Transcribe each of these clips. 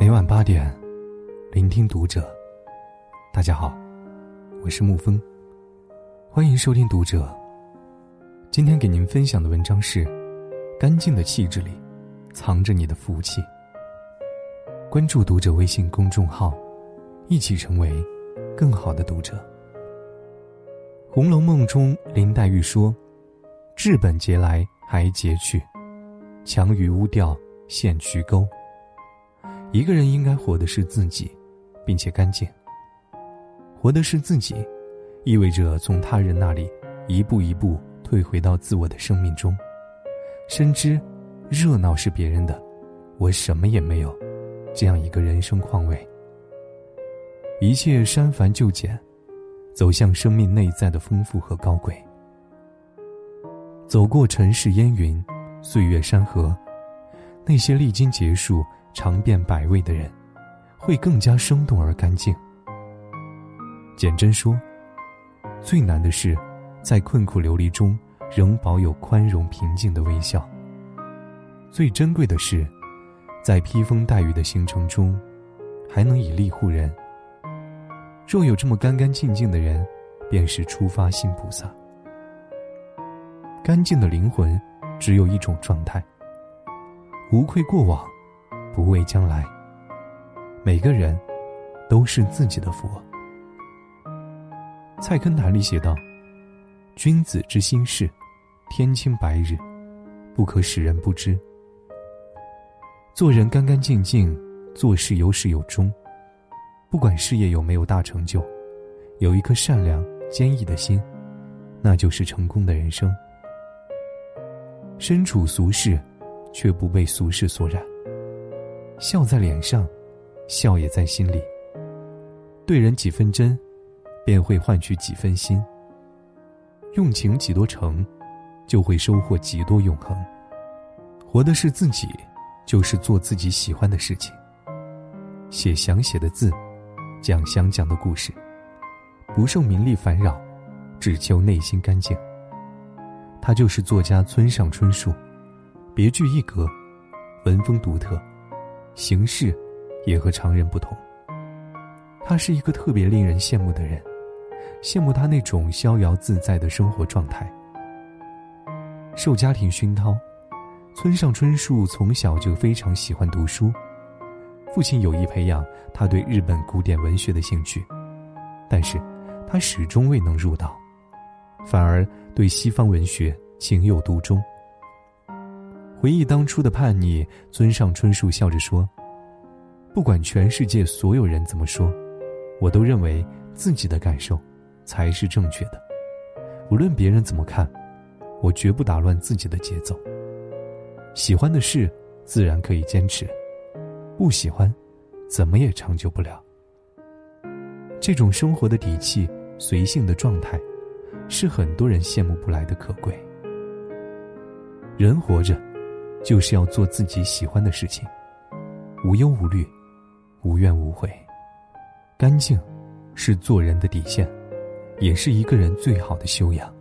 每晚八点，聆听读者。大家好，我是沐风，欢迎收听读者。今天给您分享的文章是：干净的气质里，藏着你的福气。关注读者微信公众号，一起成为更好的读者。《红楼梦》中，林黛玉说：“治本节来还节去，强于乌调陷渠沟。”一个人应该活的是自己，并且干净。活的是自己，意味着从他人那里一步一步退回到自我的生命中，深知热闹是别人的，我什么也没有，这样一个人生况味。一切删繁就简，走向生命内在的丰富和高贵。走过尘世烟云，岁月山河，那些历经劫数。尝遍百味的人，会更加生动而干净。简真说：“最难的是，在困苦流离中仍保有宽容平静的微笑。最珍贵的是，在披风戴雨的行程中，还能以力护人。若有这么干干净净的人，便是出发心菩萨。干净的灵魂，只有一种状态：无愧过往。”不畏将来。每个人都是自己的佛。菜根谭里写道：“君子之心事，天清白日，不可使人不知。做人干干净净，做事有始有终。不管事业有没有大成就，有一颗善良坚毅的心，那就是成功的人生。身处俗世，却不被俗世所染。”笑在脸上，笑也在心里。对人几分真，便会换取几分心。用情几多诚，就会收获几多永恒。活的是自己，就是做自己喜欢的事情。写想写的字，讲想讲的故事，不受名利烦扰，只求内心干净。他就是作家村上春树，别具一格，文风独特。行事也和常人不同。他是一个特别令人羡慕的人，羡慕他那种逍遥自在的生活状态。受家庭熏陶，村上春树从小就非常喜欢读书，父亲有意培养他对日本古典文学的兴趣，但是他始终未能入道，反而对西方文学情有独钟。回忆当初的叛逆，村上春树笑着说：“不管全世界所有人怎么说，我都认为自己的感受才是正确的。无论别人怎么看，我绝不打乱自己的节奏。喜欢的事，自然可以坚持；不喜欢，怎么也长久不了。这种生活的底气、随性的状态，是很多人羡慕不来的可贵。人活着。”就是要做自己喜欢的事情，无忧无虑，无怨无悔，干净，是做人的底线，也是一个人最好的修养。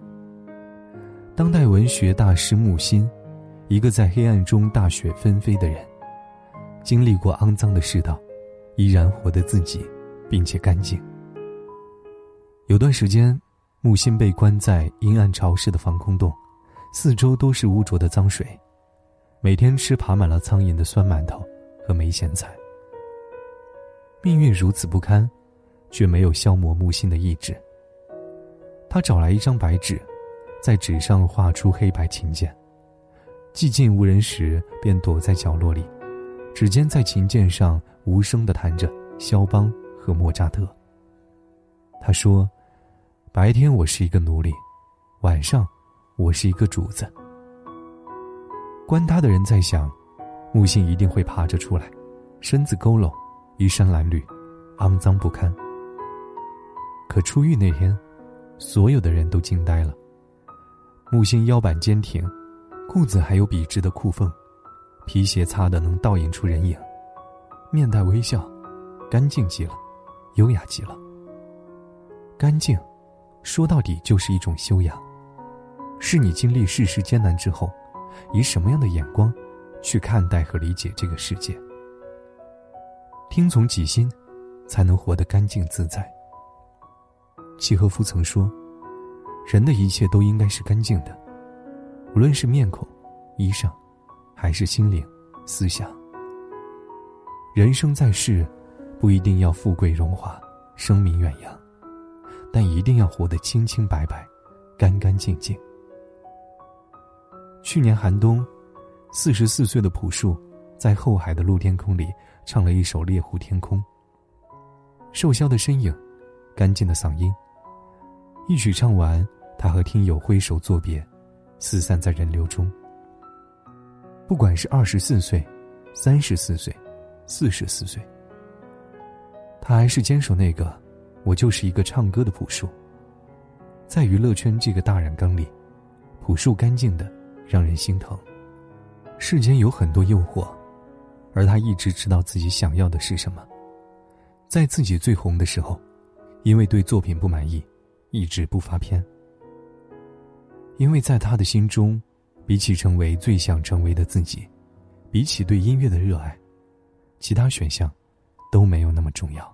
当代文学大师木心，一个在黑暗中大雪纷飞的人，经历过肮脏的世道，依然活得自己，并且干净。有段时间，木心被关在阴暗潮湿的防空洞，四周都是污浊的脏水。每天吃爬满了苍蝇的酸馒头和梅咸菜，命运如此不堪，却没有消磨木心的意志。他找来一张白纸，在纸上画出黑白琴键，寂静无人时，便躲在角落里，指尖在琴键上无声地弹着肖邦和莫扎特。他说：“白天我是一个奴隶，晚上，我是一个主子。”关他的人在想，木星一定会爬着出来，身子佝偻，衣衫褴褛，肮脏不堪。可出狱那天，所有的人都惊呆了。木星腰板坚挺，裤子还有笔直的裤缝，皮鞋擦得能倒影出人影，面带微笑，干净极了，优雅极了。干净，说到底就是一种修养，是你经历世事艰难之后。以什么样的眼光去看待和理解这个世界？听从己心，才能活得干净自在。契诃夫曾说：“人的一切都应该是干净的，无论是面孔、衣裳，还是心灵、思想。人生在世，不一定要富贵荣华、声名远扬，但一定要活得清清白白、干干净净。”去年寒冬，四十四岁的朴树，在后海的露天空里唱了一首《猎户天空》。瘦削的身影，干净的嗓音。一曲唱完，他和听友挥手作别，四散在人流中。不管是二十四岁、三十四岁、四十四岁，他还是坚守那个“我就是一个唱歌的朴树”。在娱乐圈这个大染缸里，朴树干净的。让人心疼。世间有很多诱惑，而他一直知道自己想要的是什么。在自己最红的时候，因为对作品不满意，一直不发片。因为在他的心中，比起成为最想成为的自己，比起对音乐的热爱，其他选项都没有那么重要。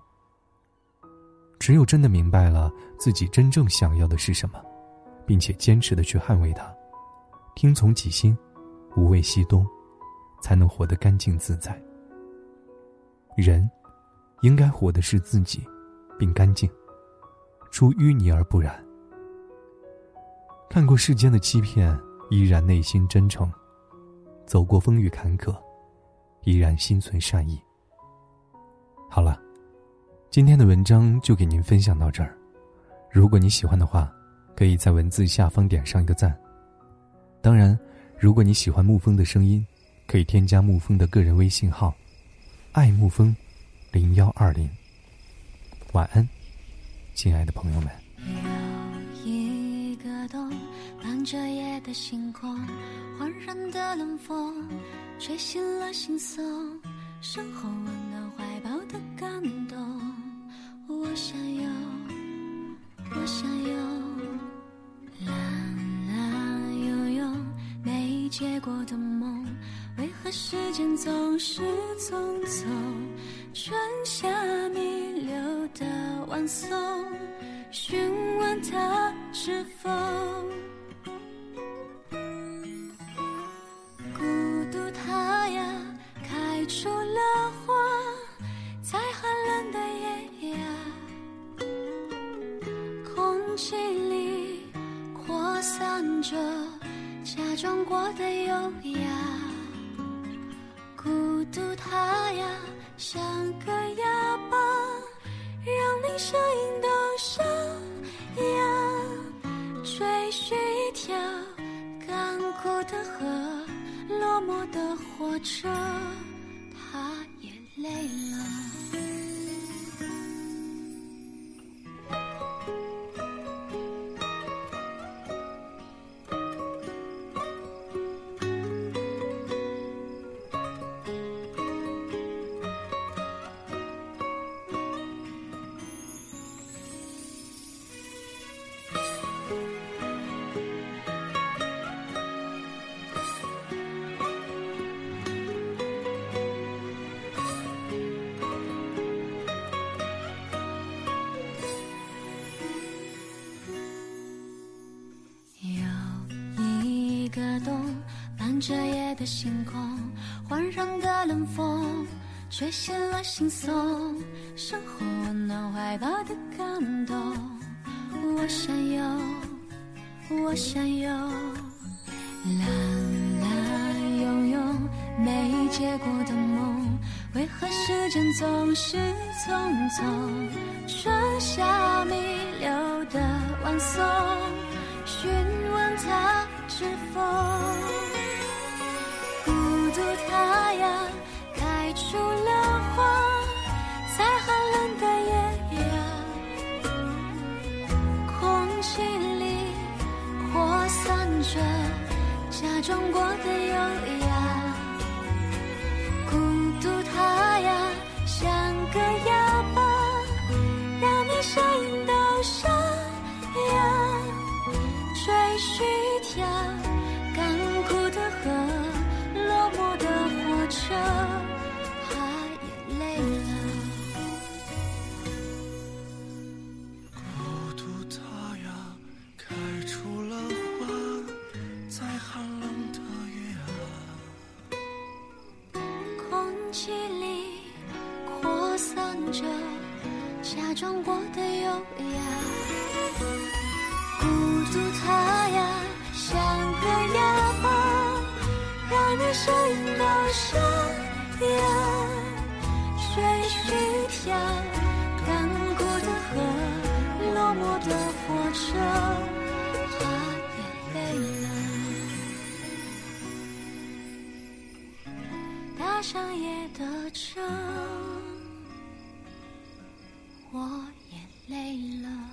只有真的明白了自己真正想要的是什么，并且坚持的去捍卫它。听从己心，无畏西东，才能活得干净自在。人，应该活的是自己，并干净，出淤泥而不染。看过世间的欺骗，依然内心真诚；走过风雨坎坷，依然心存善意。好了，今天的文章就给您分享到这儿。如果你喜欢的话，可以在文字下方点上一个赞。当然，如果你喜欢沐风的声音，可以添加沐风的个人微信号“爱沐风零幺二零”。晚安，亲爱的朋友们。有一个洞，伴着夜的星空，环绕的冷风，吹醒了心松，身后温暖过的梦，为何时间总是匆匆？春夏弥留的晚松，询问它是否孤独？它呀，开出了花，在寒冷的夜呀，空气里扩散着。假装过的优雅，孤独它呀像个哑巴，让你声音都沙哑。追寻一条干枯的河，落寞的火车，它也累了。这夜的星空，环绕的冷风，吹醒了心松，身后温暖怀抱的感动。我想有，我想有，啦啦拥有没结果的梦，为何时间总是匆匆？春夏弥留的晚松，询问他知否。它呀，开出了花，在寒冷的夜呀，空气里扩散着假装过的优雅。假装过得优雅。孤独它呀，像个哑巴，让你声音都沙哑。水去下，干枯的河，落寞的火车，他也累了。大上夜的车，我也累了。